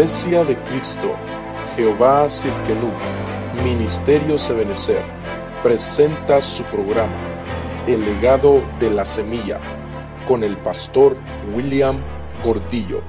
Iglesia de Cristo, Jehová Cirkenú, Ministerio Sebenecer, presenta su programa, El legado de la semilla, con el pastor William Gordillo.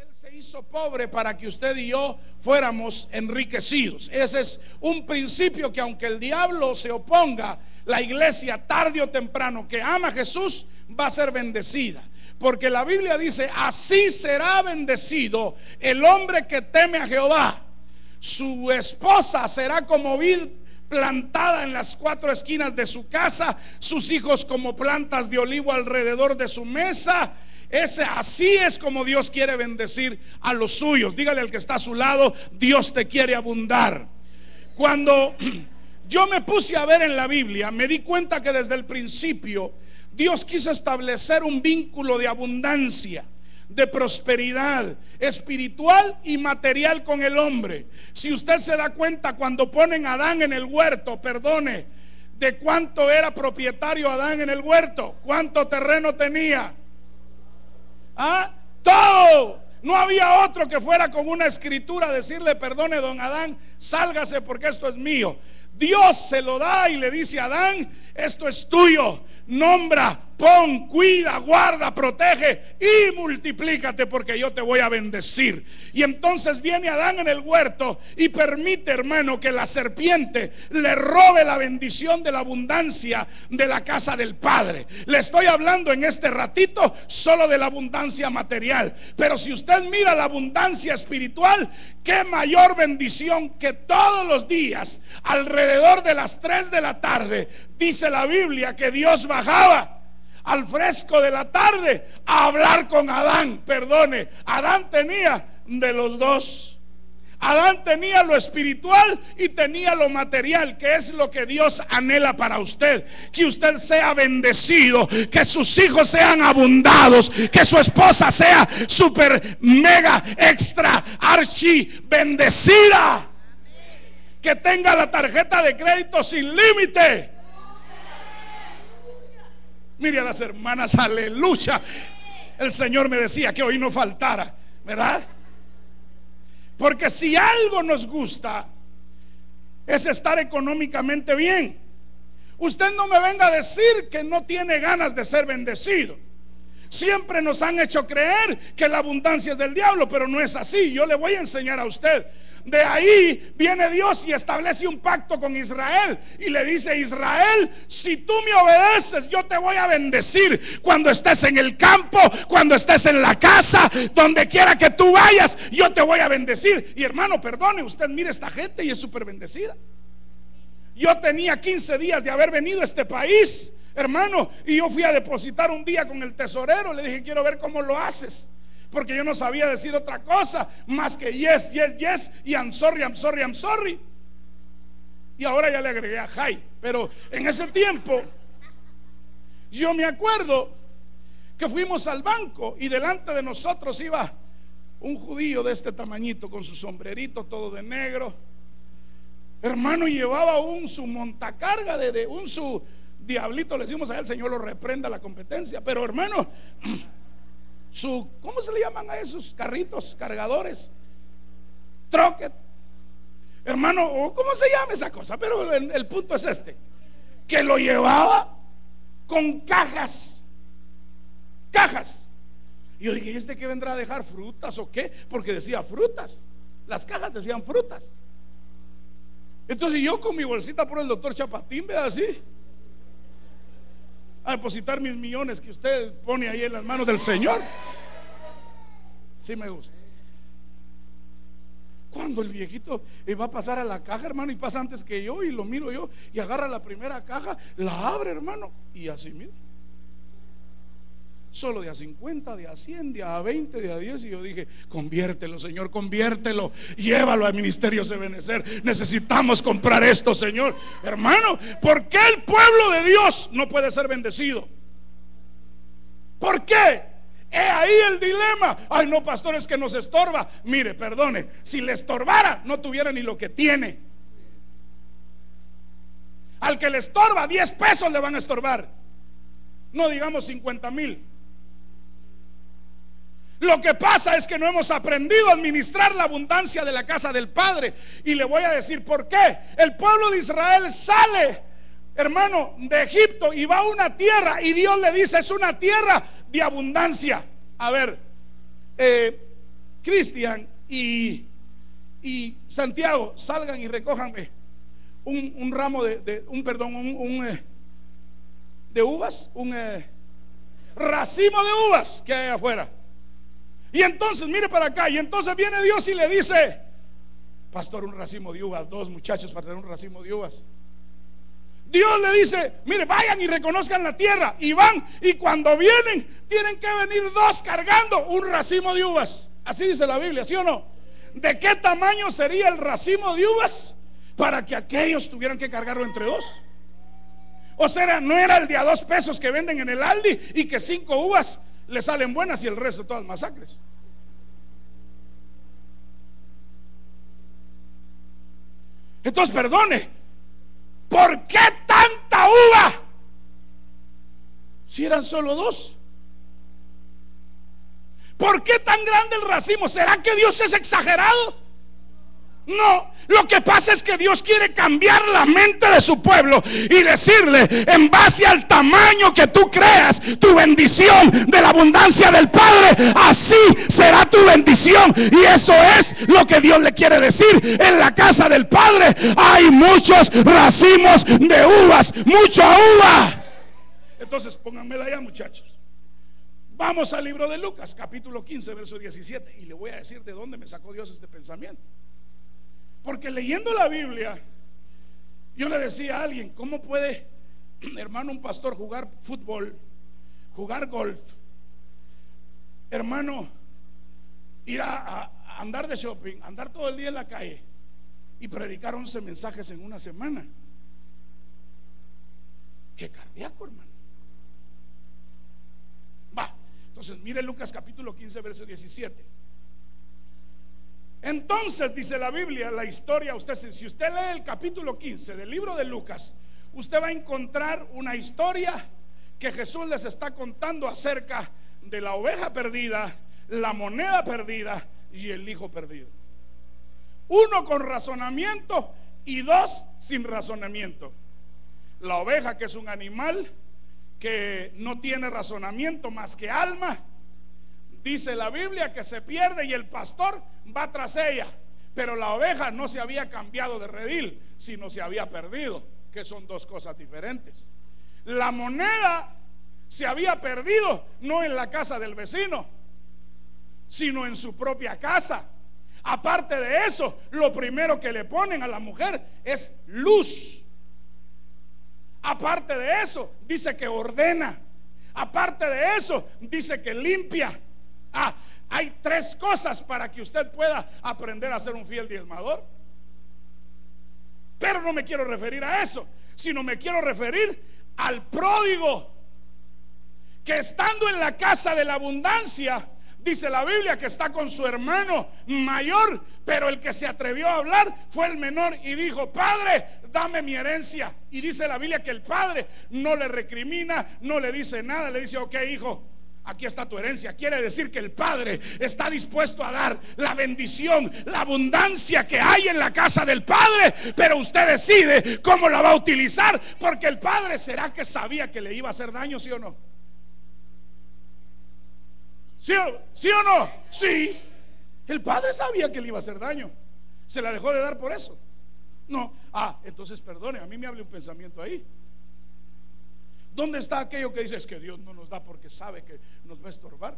Él se hizo pobre para que usted y yo fuéramos enriquecidos. Ese es un principio que aunque el diablo se oponga, la iglesia tarde o temprano que ama a Jesús va a ser bendecida. Porque la Biblia dice, así será bendecido el hombre que teme a Jehová. Su esposa será como vid plantada en las cuatro esquinas de su casa, sus hijos como plantas de olivo alrededor de su mesa. Ese así es como Dios quiere bendecir a los suyos. Dígale al que está a su lado, Dios te quiere abundar. Cuando yo me puse a ver en la Biblia, me di cuenta que desde el principio Dios quiso establecer un vínculo de abundancia, de prosperidad espiritual y material con el hombre. Si usted se da cuenta cuando ponen a Adán en el huerto, perdone, de cuánto era propietario Adán en el huerto, cuánto terreno tenía. ¿Ah? Todo. No había otro que fuera con una escritura a decirle, perdone, don Adán, sálgase porque esto es mío. Dios se lo da y le dice a Adán, esto es tuyo nombra, pon, cuida, guarda, protege y multiplícate porque yo te voy a bendecir. Y entonces viene Adán en el huerto y permite, hermano, que la serpiente le robe la bendición de la abundancia de la casa del Padre. Le estoy hablando en este ratito solo de la abundancia material. Pero si usted mira la abundancia espiritual, qué mayor bendición que todos los días, alrededor de las 3 de la tarde, dice la Biblia que Dios bajaba al fresco de la tarde a hablar con Adán. Perdone, Adán tenía de los dos. Adán tenía lo espiritual y tenía lo material, que es lo que Dios anhela para usted. Que usted sea bendecido, que sus hijos sean abundados, que su esposa sea super, mega, extra, archi bendecida. Que tenga la tarjeta de crédito sin límite Mire a las hermanas, aleluya. El Señor me decía que hoy no faltara, ¿verdad? Porque si algo nos gusta es estar económicamente bien. Usted no me venga a decir que no tiene ganas de ser bendecido. Siempre nos han hecho creer que la abundancia es del diablo, pero no es así. Yo le voy a enseñar a usted de ahí viene Dios y establece un pacto con Israel y le dice, Israel, si tú me obedeces, yo te voy a bendecir cuando estés en el campo, cuando estés en la casa, donde quiera que tú vayas, yo te voy a bendecir. Y hermano, perdone, usted mire esta gente y es súper bendecida. Yo tenía 15 días de haber venido a este país, hermano, y yo fui a depositar un día con el tesorero, le dije, quiero ver cómo lo haces porque yo no sabía decir otra cosa más que yes, yes, yes y I'm sorry, I'm sorry, I'm sorry. Y ahora ya le agregué a Jai. Pero en ese tiempo, yo me acuerdo que fuimos al banco y delante de nosotros iba un judío de este tamañito con su sombrerito todo de negro. Hermano, llevaba un su montacarga de, un su diablito, le decimos a él, Señor lo reprenda la competencia. Pero hermano, su, ¿cómo se le llaman a esos carritos cargadores? Trocket. Hermano, ¿cómo se llama esa cosa? Pero el, punto es este, que lo llevaba con cajas. Cajas. Y yo dije, ¿y este que vendrá a dejar frutas o qué? Porque decía frutas. Las cajas decían frutas. Entonces yo con mi bolsita por el doctor Chapatín, vea así a depositar mis millones que usted pone ahí en las manos del Señor. Sí me gusta. Cuando el viejito va a pasar a la caja, hermano, y pasa antes que yo, y lo miro yo, y agarra la primera caja, la abre, hermano, y así mira solo de a 50, de a 100, de a 20, de a 10. Y yo dije, conviértelo, Señor, conviértelo, llévalo al ministerio Sebenecer. Necesitamos comprar esto, Señor. Hermano, ¿por qué el pueblo de Dios no puede ser bendecido? ¿Por qué? He ahí el dilema. Ay, no, pastores, que nos estorba. Mire, perdone, si le estorbara, no tuviera ni lo que tiene. Al que le estorba, 10 pesos le van a estorbar. No digamos 50 mil. Lo que pasa es que no hemos aprendido a administrar la abundancia de la casa del Padre. Y le voy a decir por qué. El pueblo de Israel sale, hermano, de Egipto y va a una tierra y Dios le dice, es una tierra de abundancia. A ver, eh, Cristian y, y, Santiago, salgan y recójanme un, ramo de, un perdón, un, eh, de uvas, un eh, racimo de uvas que hay afuera. Y entonces, mire para acá, y entonces viene Dios y le dice, pastor, un racimo de uvas, dos muchachos para tener un racimo de uvas. Dios le dice, mire, vayan y reconozcan la tierra. Y van, y cuando vienen, tienen que venir dos cargando un racimo de uvas. Así dice la Biblia, ¿sí o no? ¿De qué tamaño sería el racimo de uvas para que aquellos tuvieran que cargarlo entre dos? O sea, no era el de a dos pesos que venden en el Aldi y que cinco uvas le salen buenas y el resto todas masacres. Entonces, perdone, ¿por qué tanta uva? Si eran solo dos. ¿Por qué tan grande el racimo? ¿Será que Dios es exagerado? No, lo que pasa es que Dios quiere cambiar la mente de su pueblo y decirle, en base al tamaño que tú creas, tu bendición de la abundancia del Padre, así será tu bendición. Y eso es lo que Dios le quiere decir. En la casa del Padre hay muchos racimos de uvas, mucha uva. Entonces pónganmela allá muchachos. Vamos al libro de Lucas, capítulo 15, verso 17. Y le voy a decir de dónde me sacó Dios este pensamiento. Porque leyendo la Biblia, yo le decía a alguien, ¿cómo puede, hermano, un pastor jugar fútbol, jugar golf, hermano, ir a, andar de shopping, andar todo el día en la calle y predicar 11 mensajes en una semana? Qué cardíaco, hermano. Va, entonces mire Lucas capítulo 15, verso 17. Entonces dice la Biblia, la historia, usted si usted lee el capítulo 15 del libro de Lucas, usted va a encontrar una historia que Jesús les está contando acerca de la oveja perdida, la moneda perdida y el hijo perdido. Uno con razonamiento y dos sin razonamiento. La oveja que es un animal que no tiene razonamiento más que alma Dice la Biblia que se pierde y el pastor va tras ella. Pero la oveja no se había cambiado de redil, sino se había perdido, que son dos cosas diferentes. La moneda se había perdido no en la casa del vecino, sino en su propia casa. Aparte de eso, lo primero que le ponen a la mujer es luz. Aparte de eso, dice que ordena. Aparte de eso, dice que limpia. Ah, hay tres cosas para que usted pueda aprender a ser un fiel diezmador. Pero no me quiero referir a eso, sino me quiero referir al pródigo que estando en la casa de la abundancia, dice la Biblia que está con su hermano mayor, pero el que se atrevió a hablar fue el menor y dijo, Padre, dame mi herencia. Y dice la Biblia que el padre no le recrimina, no le dice nada, le dice, ok, hijo, Aquí está tu herencia. Quiere decir que el Padre está dispuesto a dar la bendición, la abundancia que hay en la casa del Padre, pero usted decide cómo la va a utilizar, porque el Padre será que sabía que le iba a hacer daño, sí o no. ¿Sí o, ¿Sí o no? Sí. El Padre sabía que le iba a hacer daño. Se la dejó de dar por eso. No. Ah, entonces perdone, a mí me hable un pensamiento ahí. ¿Dónde está aquello que dice es que Dios no nos da porque sabe que nos va a estorbar?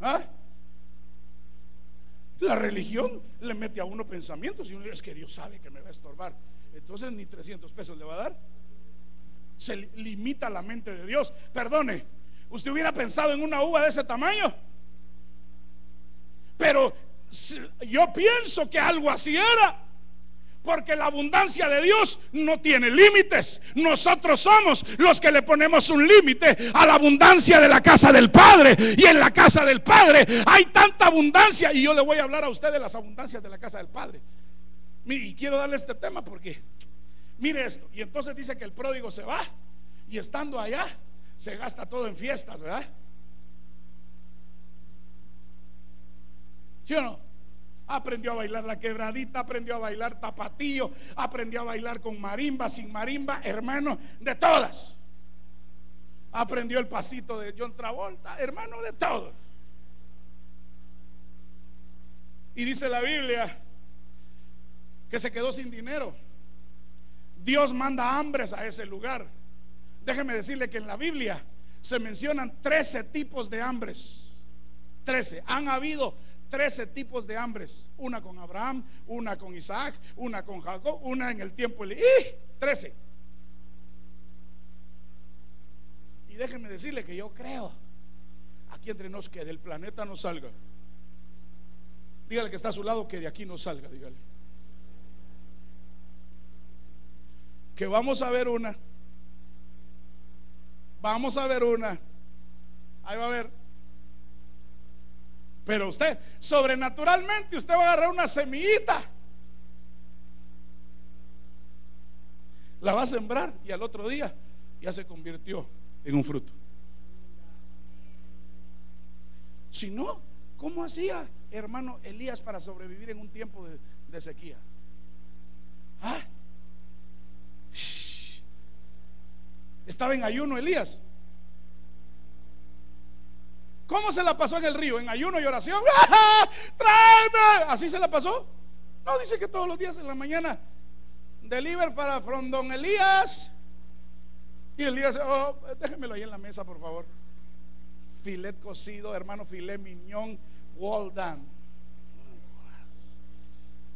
¿Ah? La religión le mete a uno pensamientos y uno dice es que Dios sabe que me va a estorbar. Entonces ni 300 pesos le va a dar. Se limita la mente de Dios. Perdone, usted hubiera pensado en una uva de ese tamaño. Pero yo pienso que algo así era. Porque la abundancia de Dios no tiene límites. Nosotros somos los que le ponemos un límite a la abundancia de la casa del Padre. Y en la casa del Padre hay tanta abundancia. Y yo le voy a hablar a usted de las abundancias de la casa del Padre. Y quiero darle este tema porque, mire esto. Y entonces dice que el pródigo se va. Y estando allá, se gasta todo en fiestas, ¿verdad? ¿Sí o no? Aprendió a bailar la quebradita, aprendió a bailar tapatillo, aprendió a bailar con marimba, sin marimba, hermano, de todas. Aprendió el pasito de John Travolta, hermano, de todo. Y dice la Biblia que se quedó sin dinero. Dios manda hambres a ese lugar. Déjeme decirle que en la Biblia se mencionan 13 tipos de hambres. 13. Han habido 13 tipos de hambres. Una con Abraham, una con Isaac, una con Jacob, una en el tiempo. ¡Y! 13. Y déjeme decirle que yo creo, aquí entre nos, que del planeta no salga. Dígale que está a su lado que de aquí no salga, dígale. Que vamos a ver una. Vamos a ver una. Ahí va a ver. Pero usted, sobrenaturalmente, usted va a agarrar una semillita. La va a sembrar y al otro día ya se convirtió en un fruto. Si no, ¿cómo hacía hermano Elías para sobrevivir en un tiempo de, sequía? ¿Ah? Estaba en ayuno Elías. ¿Cómo se la pasó en el río? ¿En ayuno y oración? ¡Tráeme! ¿Así se la pasó? No, dice que todos los días en la mañana deliver para Frondón Elías. Y Elías, oh, déjemelo ahí en la mesa, por favor. Filet cocido, hermano, filet miñón, well done.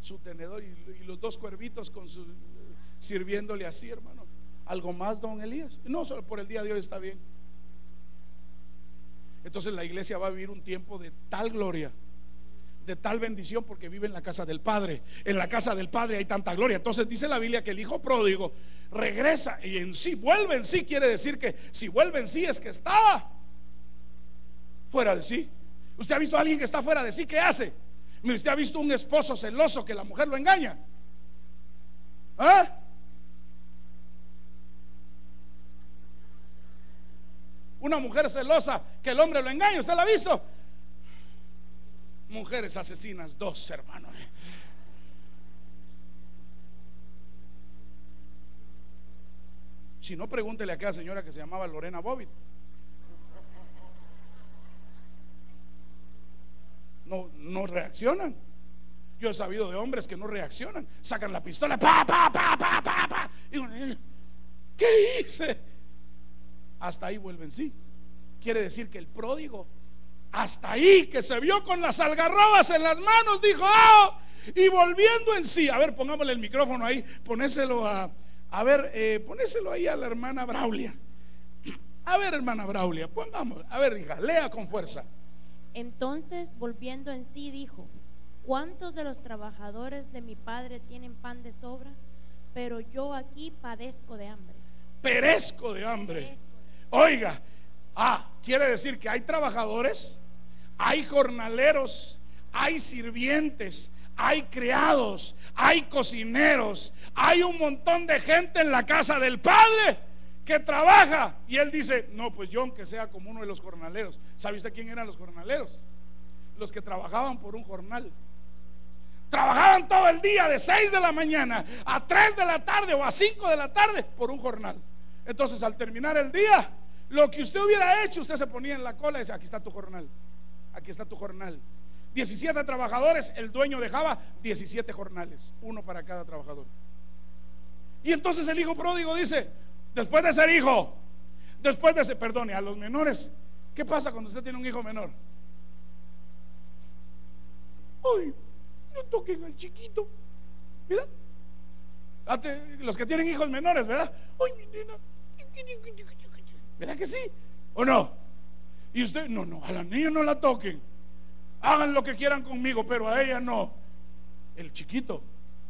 Su tenedor y, los dos cuervitos sirviéndole así, hermano. ¿Algo más, don Elías? No, solo por el día de hoy está bien. Entonces la iglesia va a vivir un tiempo de tal gloria, de tal bendición, porque vive en la casa del Padre. En la casa del Padre hay tanta gloria. Entonces dice la Biblia que el hijo pródigo regresa y en sí, vuelve en sí, quiere decir que si vuelve en sí es que estaba fuera de sí. ¿Usted ha visto a alguien que está fuera de sí? ¿Qué hace? ¿Usted ha visto un esposo celoso que la mujer lo engaña? ¿Ah? Una mujer celosa que el hombre lo engaña, ¿usted la ha visto? Mujeres asesinas, dos hermanos. Si no, pregúntele a aquella señora que se llamaba Lorena Bobbitt. No, no reaccionan. Yo he sabido de hombres que no reaccionan. Sacan la pistola. Pa, pa, pa, pa, pa, pa. ¿Qué hice? Hasta ahí vuelven sí. Quiere decir que el pródigo, hasta ahí que se vio con las algarrobas en las manos, dijo, oh", y volviendo en sí, a ver, pongámosle el micrófono ahí, ponéselo a, a ver, eh, ponéselo ahí a la hermana Braulia. A ver, hermana Braulia, pongamos, a ver, hija, lea con fuerza. Entonces, volviendo en sí, dijo, ¿cuántos de los trabajadores de mi padre tienen pan de sobra? Pero yo aquí padezco de hambre. Perezco de hambre. Oiga, ah, quiere decir que hay trabajadores, hay jornaleros, hay sirvientes, hay criados, hay cocineros, hay un montón de gente en la casa del Padre que trabaja. Y él dice, no, pues yo aunque sea como uno de los jornaleros. ¿Sabe usted quién eran los jornaleros? Los que trabajaban por un jornal. Trabajaban todo el día de 6 de la mañana a 3 de la tarde o a 5 de la tarde por un jornal. Entonces al terminar el día lo que usted hubiera hecho, usted se ponía en la cola y decía, aquí está tu jornal, aquí está tu jornal. 17 trabajadores, el dueño dejaba 17 jornales, uno para cada trabajador. Y entonces el hijo pródigo dice, después de ser hijo, después de ser, perdone, a los menores, ¿qué pasa cuando usted tiene un hijo menor? Ay, no toquen al chiquito, ¿verdad? Los que tienen hijos menores, ¿verdad? Ay, mi nena, ¿Verdad que sí? ¿O no? Y usted, no, no, a la niña no la toquen. Hagan lo que quieran conmigo, pero a ella no. El chiquito,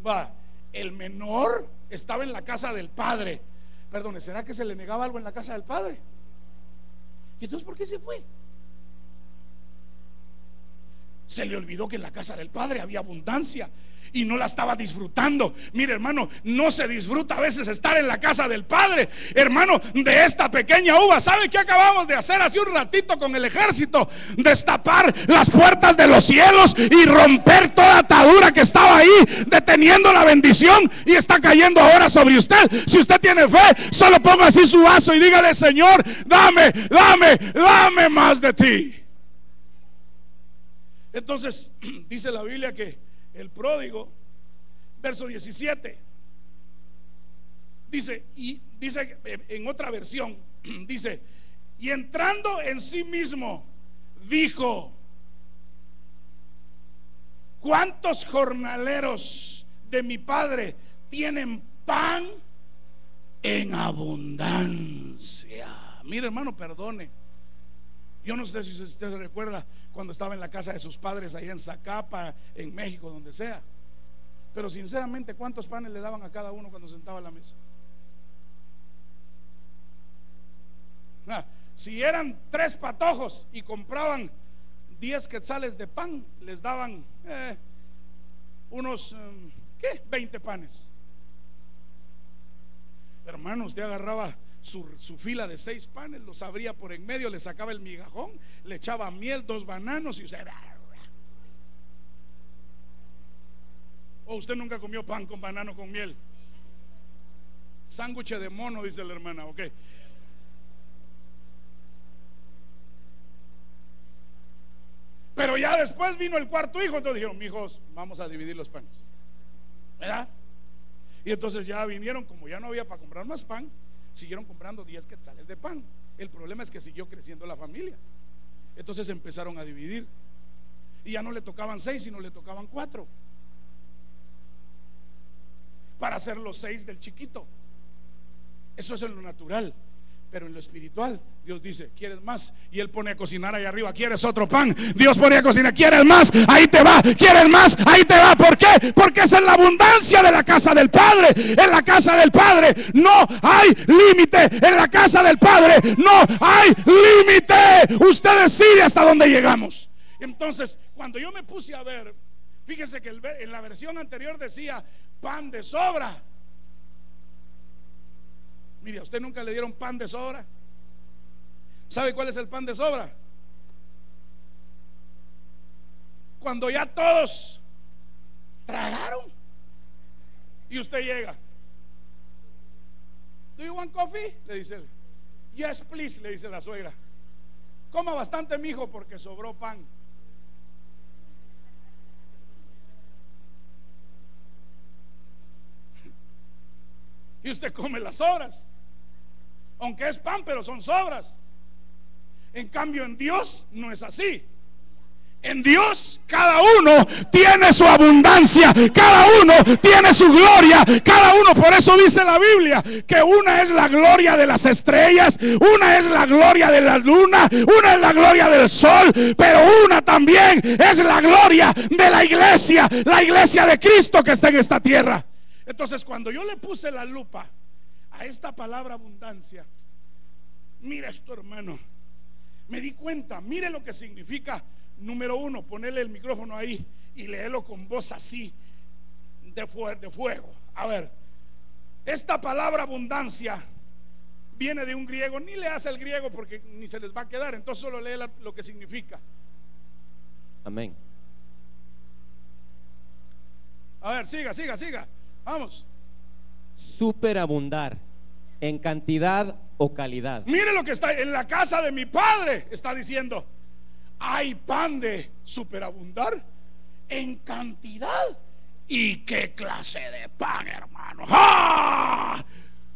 va, el menor estaba en la casa del padre. Perdone, ¿será que se le negaba algo en la casa del padre? ¿Y entonces por qué se fue? Se le olvidó que en la casa del padre había abundancia y no la estaba disfrutando. Mire, hermano, no se disfruta a veces estar en la casa del Padre. Hermano, de esta pequeña uva, ¿sabe qué acabamos de hacer hace un ratito con el ejército? Destapar las puertas de los cielos y romper toda atadura que estaba ahí, deteniendo la bendición y está cayendo ahora sobre usted. Si usted tiene fe, solo ponga así su vaso y dígale, Señor, dame, dame, dame más de ti. Entonces, dice la Biblia que el pródigo, verso 17, dice, y dice en otra versión, dice, y entrando en sí mismo, dijo, ¿cuántos jornaleros de mi padre tienen pan en abundancia? Mire hermano, perdone. Yo no sé si usted se recuerda cuando estaba en la casa de sus padres allá en Zacapa, en México, donde sea. Pero sinceramente, ¿cuántos panes le daban a cada uno cuando sentaba a la mesa? Ah, si eran tres patojos y compraban diez quetzales de pan, les daban eh, unos, em, ¿qué? 20 panes. Hermano, usted agarraba su, fila de seis panes, los abría por en medio, le sacaba el migajón, le echaba miel, dos bananos y usted... ¿O usted nunca comió pan con banano con miel? Sándwich de mono, dice la hermana, ok. Pero ya después vino el cuarto hijo, entonces dijeron, hijos, vamos a dividir los panes. ¿Verdad? Y entonces ya vinieron, como ya no había para comprar más pan, siguieron comprando 10 quetzales de pan. El problema es que siguió creciendo la familia. Entonces empezaron a dividir. Y ya no le tocaban seis, sino le tocaban cuatro. Para hacer los seis del chiquito. Eso es lo natural. Pero en lo espiritual, Dios dice, ¿quieres más? Y Él pone a cocinar ahí arriba, ¿quieres otro pan? Dios pone a cocinar, ¿quieres más? Ahí te va, ¿quieres más? Ahí te va. ¿Por qué? Porque es en la abundancia de la casa del Padre. En la casa del Padre no hay límite. En la casa del Padre no hay límite. Usted decide hasta dónde llegamos. Entonces, cuando yo me puse a ver, fíjese que en la versión anterior decía pan de sobra. Mire, ¿a usted nunca le dieron pan de sobra? ¿Sabe cuál es el pan de sobra? Cuando ya todos tragaron y usted llega. ¿Do you want coffee? Le dice él. Yes, please, le dice la suegra. Coma bastante, mijo, porque sobró pan. Y usted come las horas aunque es pan, pero son sobras. En cambio, en Dios no es así. En Dios cada uno tiene su abundancia, cada uno tiene su gloria, cada uno, por eso dice la Biblia, que una es la gloria de las estrellas, una es la gloria de la luna, una es la gloria del sol, pero una también es la gloria de la iglesia, la iglesia de Cristo que está en esta tierra. Entonces cuando yo le puse la lupa a esta palabra abundancia, mira esto hermano, me di cuenta, mire lo que significa, número uno, ponerle el micrófono ahí y léelo con voz así, de, de fuego. A ver, esta palabra abundancia viene de un griego, ni le hace el griego porque ni se les va a quedar, entonces solo lee lo que significa. Amén. A ver, siga, siga, siga. Vamos. Superabundar en cantidad o calidad. Mire lo que está en la casa de mi padre, está diciendo, hay pan de superabundar en cantidad. ¿Y qué clase de pan, hermano?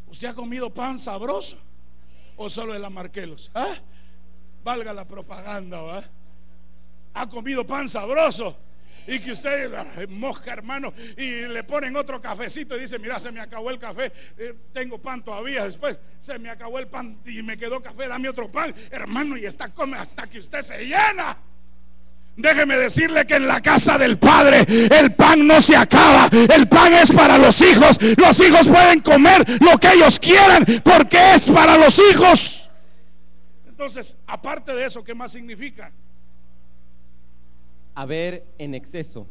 ¿Usted ha comido pan sabroso? ¿O solo de la Marquelos? ¿Ah? Valga la propaganda, ¿va? ¿Ha comido pan sabroso? Y que usted mosca, hermano, y le ponen otro cafecito y dice, mira, se me acabó el café, eh, tengo pan todavía, después se me acabó el pan y me quedó café, dame otro pan, hermano, y está come hasta que usted se llena. Déjeme decirle que en la casa del Padre el pan no se acaba. El pan es para los hijos. Los hijos pueden comer lo que ellos quieran porque es para los hijos. Entonces, aparte de eso, ¿qué más significa? Haber en exceso.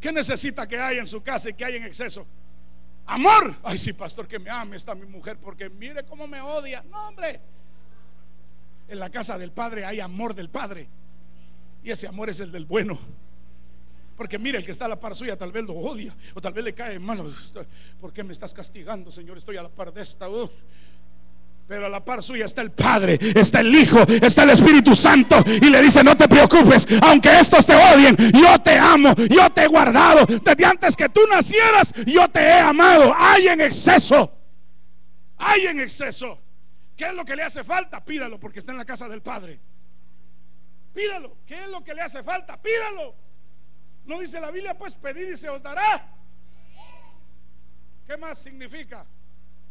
¿Qué necesita que haya en su casa y que haya en exceso? Amor. Ay, sí, pastor, que me ame esta mi mujer porque mire cómo me odia. No, hombre. En la casa del Padre hay amor del Padre. Y ese amor es el del bueno. Porque mire, el que está a la par suya tal vez lo odia o tal vez le cae mal. ¿Por qué me estás castigando, Señor? Estoy a la par de esta. Uh. Pero a la par suya está el Padre, está el Hijo, está el Espíritu Santo. Y le dice, no te preocupes, aunque estos te odien, yo te amo, yo te he guardado. Desde antes que tú nacieras, yo te he amado. Hay en exceso. Hay en exceso. ¿Qué es lo que le hace falta? Pídalo porque está en la casa del Padre. Pídalo. ¿Qué es lo que le hace falta? Pídalo. No dice la Biblia, pues pedid y se os dará. ¿Qué más significa?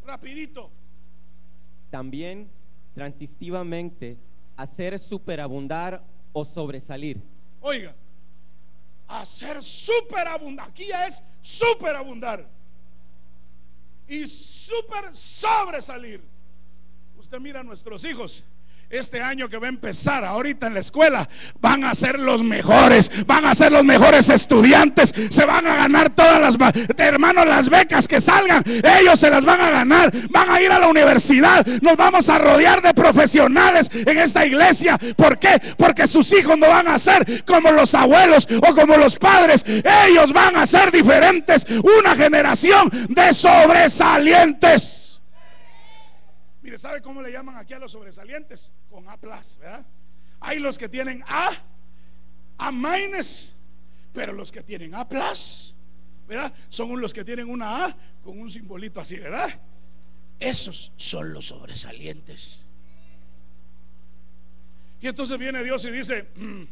Rapidito también transitivamente hacer superabundar o sobresalir. Oiga, hacer superabundar, aquí ya es superabundar y super sobresalir. Usted mira a nuestros hijos este año que va a empezar ahorita en la escuela, van a ser los mejores, van a ser los mejores estudiantes, se van a ganar todas las, hermanos, las becas que salgan, ellos se las van a ganar, van a ir a la universidad, nos vamos a rodear de profesionales en esta iglesia. ¿Por qué? Porque sus hijos no van a ser como los abuelos o como los padres, ellos van a ser diferentes, una generación de sobresalientes. ¿Sabe cómo le llaman aquí a los sobresalientes? Con A, ¿verdad? Hay los que tienen A, A minus, pero los que tienen A, ¿verdad? Son los que tienen una A con un simbolito así, ¿verdad? Esos son los sobresalientes. Y entonces viene Dios y dice, mm,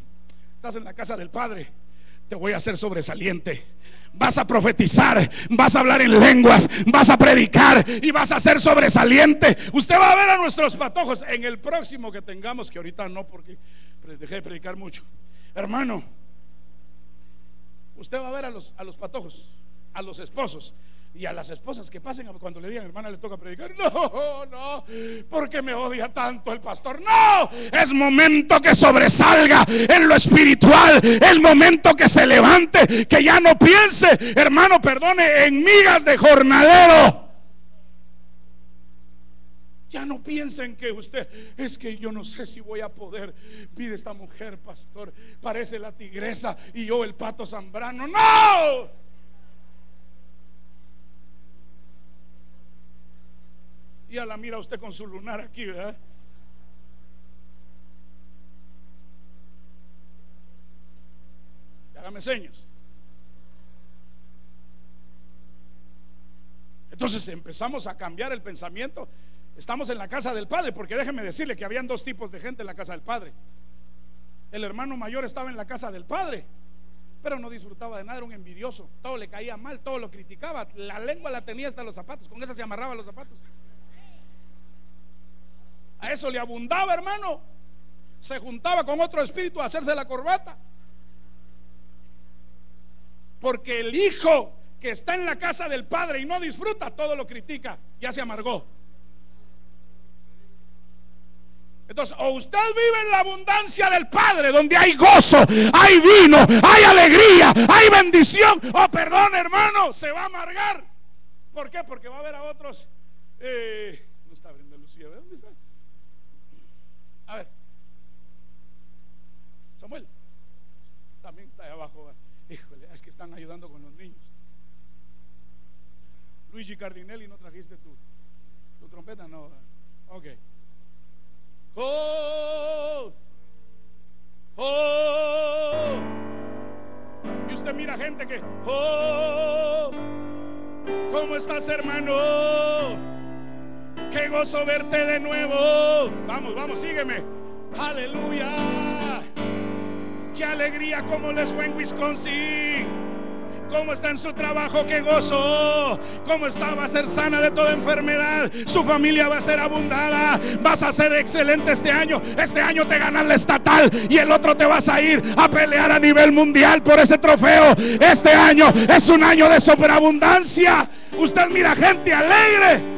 estás en la casa del Padre te voy a hacer sobresaliente. Vas a profetizar, vas a hablar en lenguas, vas a predicar y vas a ser sobresaliente. Usted va a ver a nuestros patojos en el próximo que tengamos, que ahorita no, porque dejé de predicar mucho. Hermano, usted va a ver a los, a los patojos, a los esposos y a las esposas que pasen cuando le digan, hermana, le toca predicar. No, no, porque me odia tanto el pastor. No, es momento que sobresalga en lo espiritual. Es momento que se levante, que ya no piense, hermano, perdone, en migas de jornalero. Ya no piensen que usted es que yo no sé si voy a poder. Mire esta mujer, pastor, parece la tigresa y yo el pato zambrano. No. Ya la mira usted con su lunar aquí, ¿verdad? Hágame señas. Entonces empezamos a cambiar el pensamiento. Estamos en la casa del Padre, porque déjeme decirle que habían dos tipos de gente en la casa del Padre. El hermano mayor estaba en la casa del Padre, pero no disfrutaba de nada, era un envidioso. Todo le caía mal, todo lo criticaba. La lengua la tenía hasta los zapatos, con esa se amarraba los zapatos. A eso le abundaba, hermano. Se juntaba con otro espíritu a hacerse la corbata. Porque el hijo que está en la casa del padre y no disfruta, todo lo critica, ya se amargó. Entonces, o usted vive en la abundancia del Padre, donde hay gozo, hay vino, hay alegría, hay bendición, o perdón, hermano, se va a amargar. ¿Por qué? Porque va a haber a otros. Eh, no está Brenda Lucía, ¿dónde está? A ver. Samuel. También está ahí abajo. Híjole, es que están ayudando con los niños. Luigi Cardinelli, ¿no trajiste tu, tu trompeta? No. Ok. Oh, oh. Y usted mira gente que, oh, ¿cómo estás hermano? Qué gozo verte de nuevo. Vamos, vamos, sígueme. Aleluya. Qué alegría como les fue en Wisconsin. ¿Cómo está en su trabajo? ¡Qué gozo! ¿Cómo está? Va a ser sana de toda enfermedad. Su familia va a ser abundada. Vas a ser excelente este año. Este año te ganas la estatal y el otro te vas a ir a pelear a nivel mundial por ese trofeo. Este año es un año de superabundancia. Usted mira gente alegre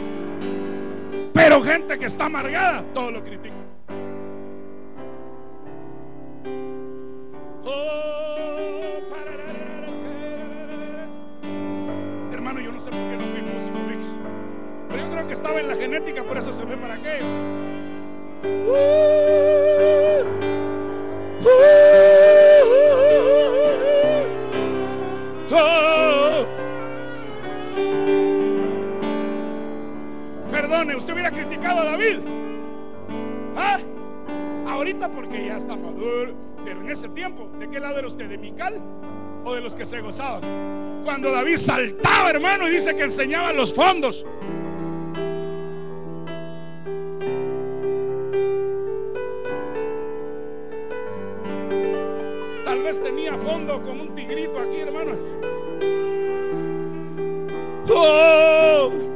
pero gente que está amargada, todo lo critica. Hermano, yo no sé por qué no fui músico, Mix. Pero yo creo que estaba en la genética, por eso se fue para aquellos. Oh. Perdone, usted hubiera criticado a David. ¿Ah? Ahorita porque ya está maduro. Pero en ese tiempo, ¿de qué lado era usted? ¿De Mical o de los que se gozaban? Cuando David saltaba, hermano, y dice que enseñaba los fondos. Tal vez tenía fondo con un tigrito aquí, hermano. Oh.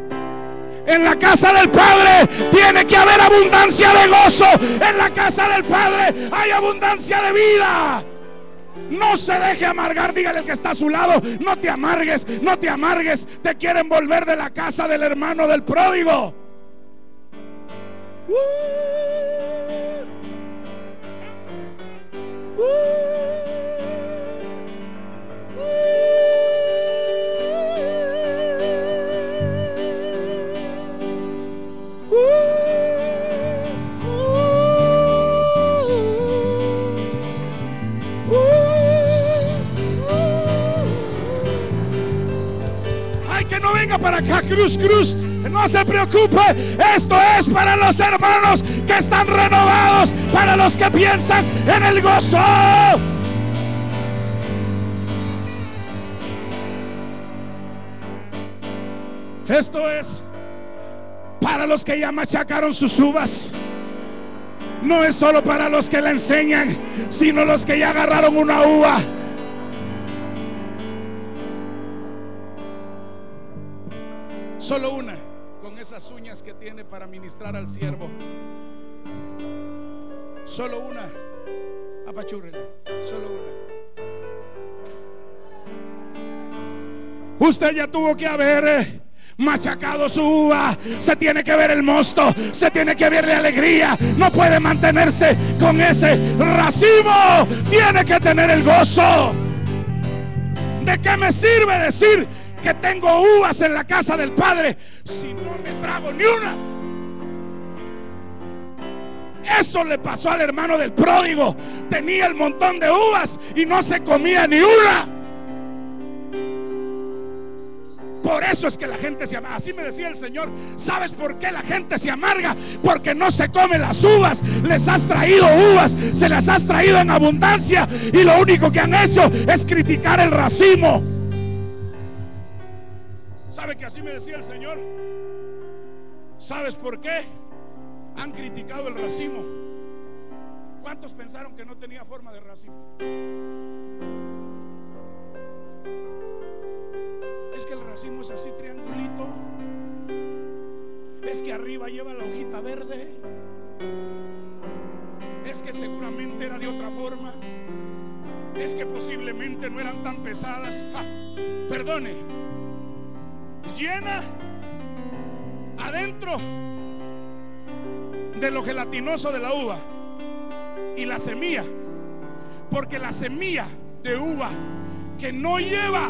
En la casa del Padre tiene que haber abundancia de gozo. En la casa del Padre hay abundancia de vida. No se deje amargar, dígale al que está a su lado, no te amargues, no te amargues. Te quieren volver de la casa del hermano del pródigo. Uh. Ay, para acá, cruz, cruz. No se preocupe, esto es para los hermanos que están renovados, para los que piensan en el gozo. Esto es para los que ya machacaron sus uvas. No es solo para los que la enseñan, sino los que ya agarraron una uva. Solo una, con esas uñas que tiene para ministrar al siervo. Solo una. Apachúrrela. Solo una. Usted ya tuvo que haber eh, machacado su uva. Se tiene que ver el mosto. Se tiene que ver la alegría. No puede mantenerse con ese racimo. Tiene que tener el gozo. ¿De qué me sirve decir que tengo uvas en la casa del Padre si no me trago ni una? Eso le pasó al hermano del pródigo. Tenía el montón de uvas y no se comía ni una. Por eso es que la gente se amarga. Así me decía el Señor. ¿Sabes por qué la gente se amarga? Porque no se come las uvas. Les has traído uvas. Se las has traído en abundancia. Y lo único que han hecho es criticar el racimo. ¿Sabe que así me decía el Señor? ¿Sabes por qué? Han criticado el racimo. ¿Cuántos pensaron que no tenía forma de racimo? Es que el racimo es así triangulito. Es que arriba lleva la hojita verde. Es que seguramente era de otra forma. Es que posiblemente no eran tan pesadas. Ah, perdone. Llena adentro de lo gelatinoso de la uva y la semilla. Porque la semilla de uva que no lleva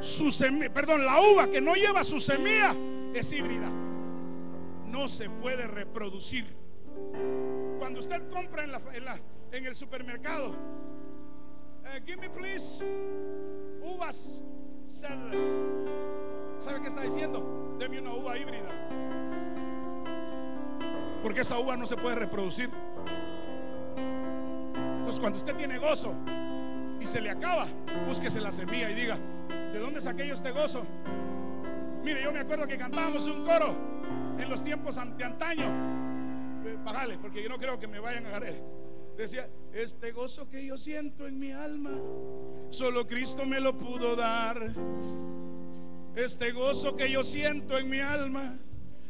su semilla, perdón, la uva que no lleva su semilla es híbrida. No se puede reproducir. Cuando usted compra en, la, en, en el supermercado, uh, give me please uvas seedless. ¿Sabe qué está diciendo? Deme una uva híbrida. Porque esa uva no se puede reproducir. Entonces cuando usted tiene gozo y se le acaba, búsquese la semilla y diga, ¿de dónde saqué yo este gozo? Mire, yo me acuerdo que cantábamos un coro en los tiempos de antaño. Bájale, porque yo no creo que me vayan a agarrar. Decía, este gozo que yo siento en mi alma, solo Cristo me lo pudo dar. Este gozo que yo siento en mi alma,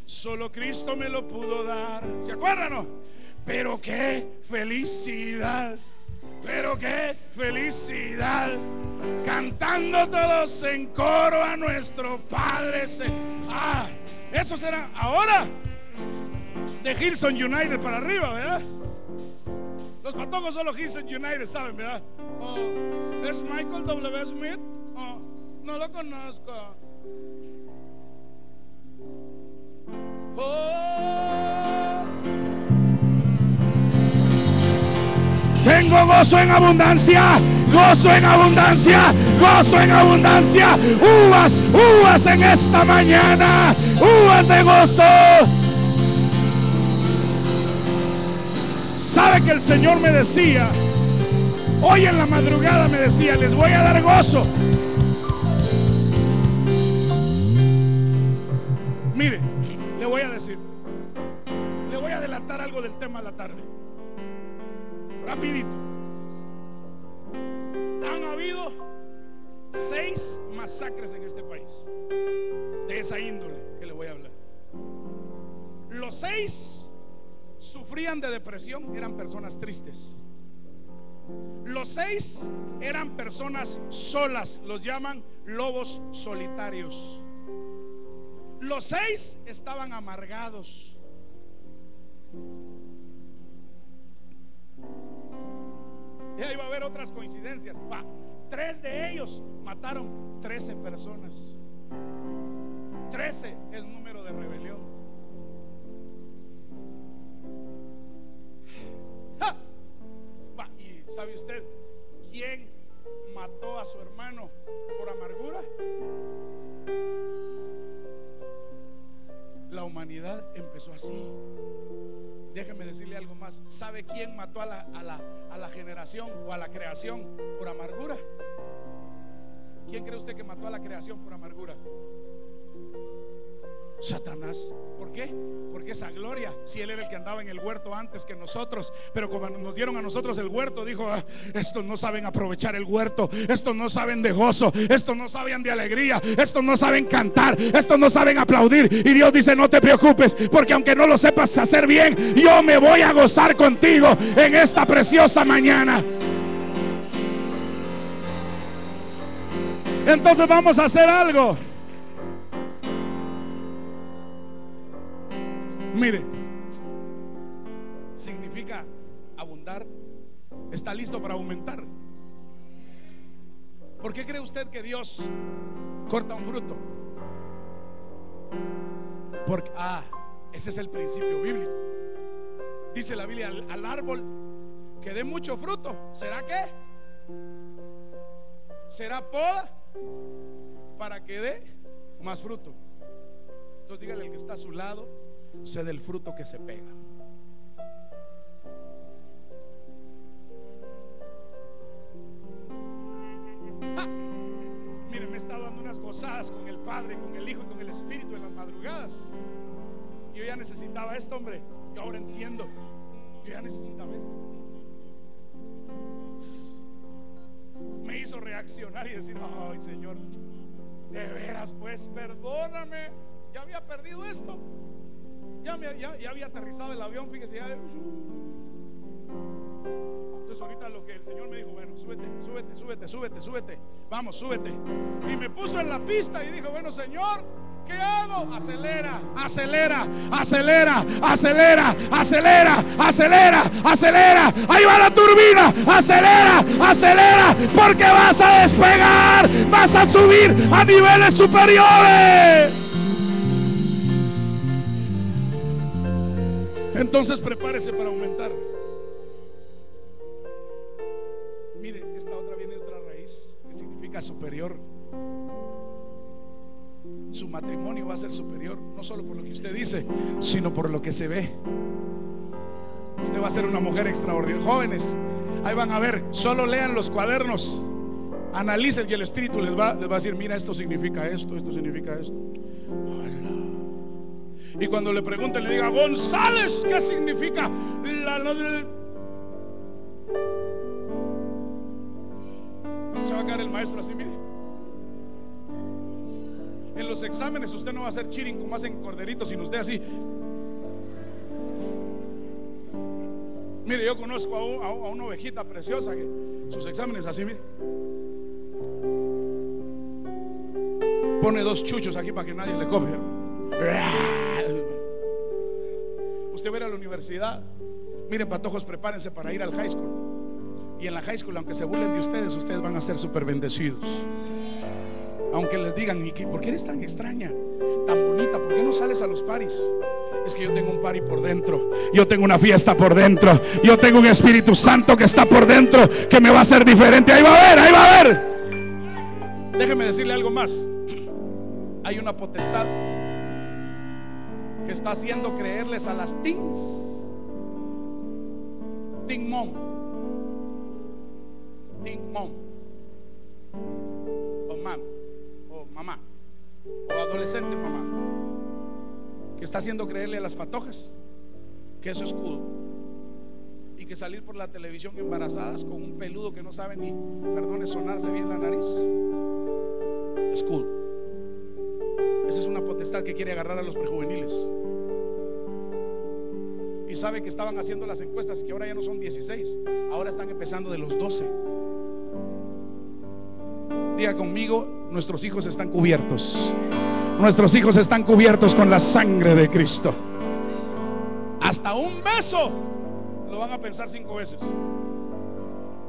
solo Cristo me lo pudo dar. ¿Se acuerdan? Pero qué felicidad. Pero qué felicidad. Cantando todos en coro a nuestro Padre. Ah, eso será ahora de Hilson United para arriba, ¿verdad? Los patongos solo Hilson United saben, ¿verdad? Oh, es Michael W. Smith. Oh, No lo conozco. Oh. Tengo gozo en abundancia, gozo en abundancia, gozo en abundancia. Uvas, uvas en esta mañana, uvas de gozo. Sabe que el Señor me decía, hoy en la madrugada me decía, les voy a dar gozo. Del tema a la tarde. Rapidito. Han habido seis masacres en este país de esa índole que le voy a hablar. Los seis sufrían de depresión, eran personas tristes. Los seis eran personas solas, los llaman lobos solitarios. Los seis estaban amargados. Y ahí va a haber otras coincidencias. Va, tres de ellos mataron 13 personas. 13 es número de rebelión. Va, ¿y sabe usted quién mató a su hermano por amargura? La humanidad empezó así. Déjeme decirle algo más. ¿Sabe quién mató a la, a la, a la generación o a la creación por amargura? ¿Quién cree usted que mató a la creación por amargura? Satanás. ¿Por qué? Porque esa gloria, si él era el que andaba en el huerto antes que nosotros, pero como nos dieron a nosotros el huerto, dijo, "Ah, estos no saben aprovechar el huerto, estos no saben de gozo, estos no saben de alegría, estos no saben cantar, estos no saben aplaudir. Y Dios dice, no te preocupes, porque aunque no lo sepas hacer bien, yo me voy a gozar contigo en esta preciosa mañana. Entonces vamos a hacer algo. ¿Está listo para aumentar? ¿Por qué cree usted que Dios corta un fruto? Porque, ah, ese es el principio bíblico. Dice la Biblia, al, árbol que dé mucho fruto, ¿será qué? ¿Será poda para que dé más fruto? Entonces dígale al que está a su lado, sé del fruto que se pega. Con el Padre, con el Hijo y con el Espíritu en las madrugadas. Yo ya necesitaba esto, hombre. Yo ahora entiendo. Yo ya necesitaba esto. Me hizo reaccionar y decir, ay Señor, de veras, pues perdóname. Ya había perdido esto. Ya, había aterrizado el avión, fíjese. ya- ahorita lo que el Señor me dijo, bueno, súbete, súbete, súbete, súbete, súbete. Vamos, súbete. Y me puso en la pista y dijo, bueno, Señor, ¿qué hago? Acelera, acelera, acelera, acelera, acelera, acelera, acelera. Ahí va la turbina, acelera, acelera, porque vas a despegar, vas a subir a niveles superiores. Entonces prepárese para aumentar. Mire, esta otra viene de otra raíz que significa superior. Su matrimonio va a ser superior, no solo por lo que usted dice, sino por lo que se ve. Usted va a ser una mujer extraordinaria. Jóvenes, ahí van a ver, solo lean los cuadernos, analicen y el Espíritu les va, les va a decir, mira, esto significa esto, esto significa esto. Y cuando le pregunten, le diga, González, ¿qué significa? La- El maestro así, mire. En los exámenes usted no va a hacer cheating como hacen corderitos, sino usted así. Mire, yo conozco a, a una ovejita preciosa que sus exámenes así, mire. Pone dos chuchos aquí para que nadie le copie. Usted va a ir a la universidad. Miren, patojos, prepárense para ir al high school. Y en la high school, aunque se burlen de ustedes, ustedes van a ser súper bendecidos. Aunque les digan, ¿y qué- ¿por qué eres tan extraña? Tan bonita, ¿por qué no sales a los paris? Es que yo tengo un party por dentro. Yo tengo una fiesta por dentro. Yo tengo un Espíritu Santo que está por dentro, que me va a hacer diferente. Ahí va a ver, ahí va a ver. Déjeme decirle algo más. Hay una potestad que está haciendo creerles a las teens. Teen mom. O mam. O mamá. O adolescente mamá. Que está haciendo creerle a las patojas que eso es cool. Y que salir por la televisión embarazadas con un peludo que no sabe ni, perdone, sonarse bien la nariz. Es cool. Esa es una potestad que quiere agarrar a los prejuveniles. Y sabe que estaban haciendo las encuestas que ahora ya no son 16, ahora están empezando de los 12. Conmigo, nuestros hijos están cubiertos. Nuestros hijos están cubiertos con la sangre de Cristo. Hasta un beso lo van a pensar cinco veces.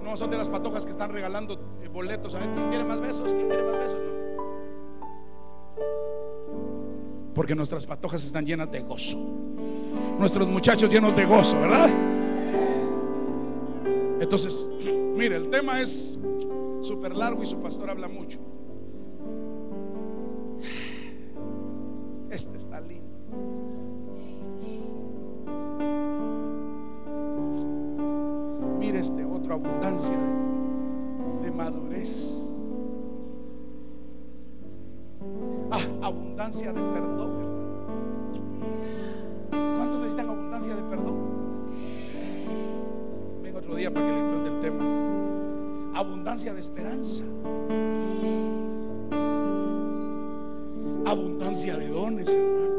No son de las patojas que están regalando eh, boletos. A ver, ¿quién quiere más besos? ¿Quién quiere más besos? Porque nuestras patojas están llenas de gozo. Nuestros muchachos llenos de gozo, ¿verdad? Entonces, mire, el tema es súper largo y su pastor habla mucho. Este está lindo. Mire este otro abundancia de, de madurez. Ah, abundancia de perdón. Abundancia de esperanza. Abundancia de dones, hermano.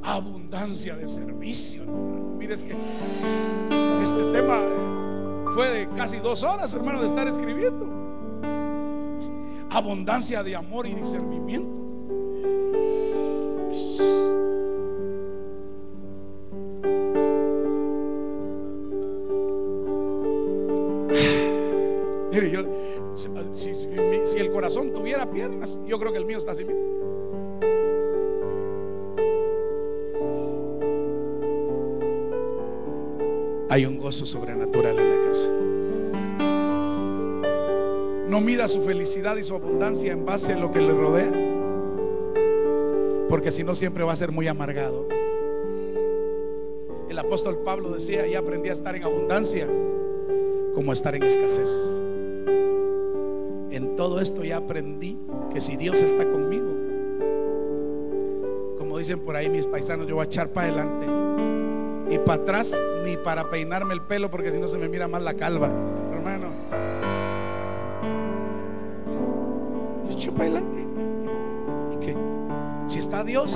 Abundancia de servicio. hermano. Mire, es que este tema fue de casi dos horas, hermano, de estar escribiendo. Abundancia de amor y discernimiento. Yo creo que el mío está así. Hay un gozo sobrenatural en la casa. No mida su felicidad y su abundancia en base a lo que le rodea, porque si no siempre va a ser muy amargado. El apóstol Pablo decía, ya aprendí a estar en abundancia como a estar en escasez. En todo esto ya aprendí que si Dios está conmigo, como dicen por ahí mis paisanos, yo voy a echar para adelante y para atrás ni para peinarme el pelo porque si no se me mira más la calva, hermano. Yo echo para adelante. ¿Y qué? Si está Dios,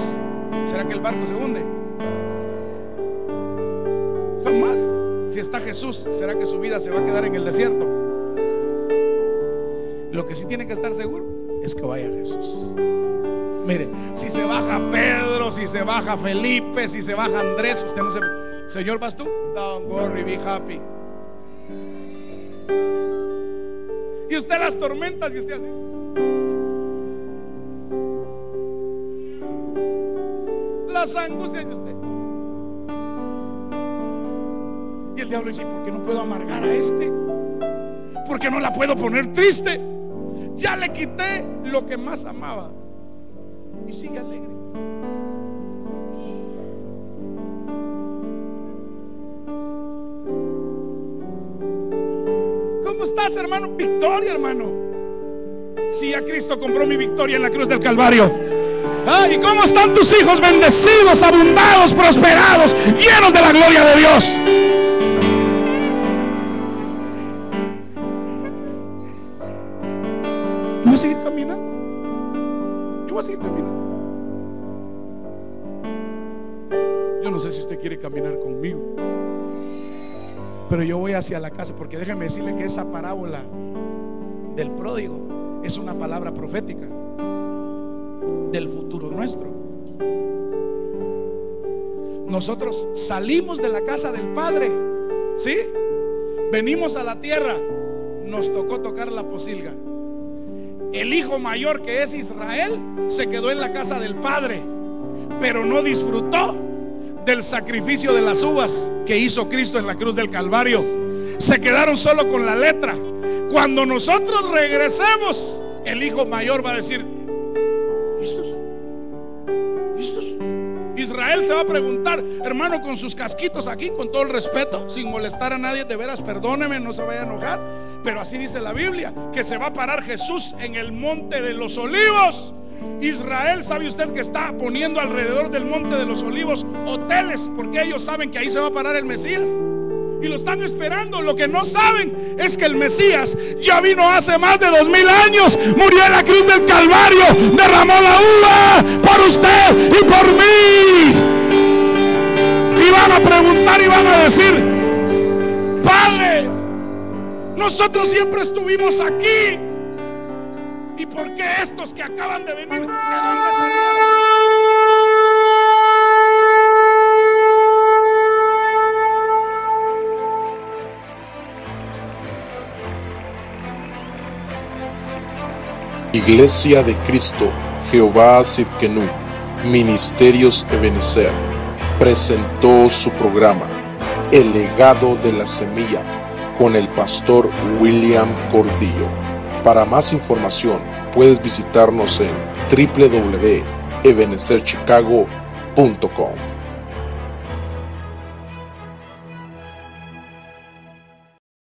¿será que el barco se hunde? Jamás. Si está Jesús, ¿será que su vida se va a quedar en el desierto? Lo que sí tiene que estar seguro es que vaya Jesús. Mire, si se baja Pedro, si se baja Felipe, si se baja Andrés, usted no se. Señor, ¿vas tú? Don't worry, be happy. Y usted las tormentas y usted así. Las angustias y usted. Y el diablo dice: ¿Por qué no puedo amargar a este? ¿Por qué no la puedo poner triste? Ya le quité lo que más amaba y sigue alegre. ¿Cómo estás, hermano? Victoria, hermano. Si ya Cristo compró mi victoria en la cruz del Calvario. Ay, ¿cómo están tus hijos bendecidos, abundados, prosperados, llenos de la gloria de Dios? Pero yo voy hacia la casa porque déjeme decirle que esa parábola del pródigo es una palabra profética del futuro nuestro. Nosotros salimos de la casa del Padre, ¿sí? venimos a la tierra, nos tocó tocar la posilga. El hijo mayor que es Israel se quedó en la casa del padre, pero no disfrutó del sacrificio de las uvas que hizo Cristo en la cruz del Calvario. Se quedaron solo con la letra. Cuando nosotros regresemos, el hijo mayor va a decir, ¿listos? ¿Listos? Israel se va a preguntar, hermano, con sus casquitos aquí, con todo el respeto, sin molestar a nadie, de veras, perdóneme, no se vaya a enojar. Pero así dice la Biblia, que se va a parar Jesús en el monte de los olivos. Israel, ¿sabe usted que está poniendo alrededor del monte de los olivos hoteles? Porque ellos saben que ahí se va a parar el Mesías y lo están esperando. Lo que no saben es que el Mesías ya vino hace más de dos mil años, murió en la cruz del Calvario, derramó la uva por usted y por mí. Y van a preguntar y van a decir, Padre, nosotros siempre estuvimos aquí. ¿Y por qué estos que acaban de venir, de dónde salieron? Iglesia de Cristo, Jehová Sidkenú, Ministerios Ebenezer, presentó su programa, El legado de la semilla, con el pastor William Cordillo. Para más información, puedes visitarnos en www.ebenezerchicago.com.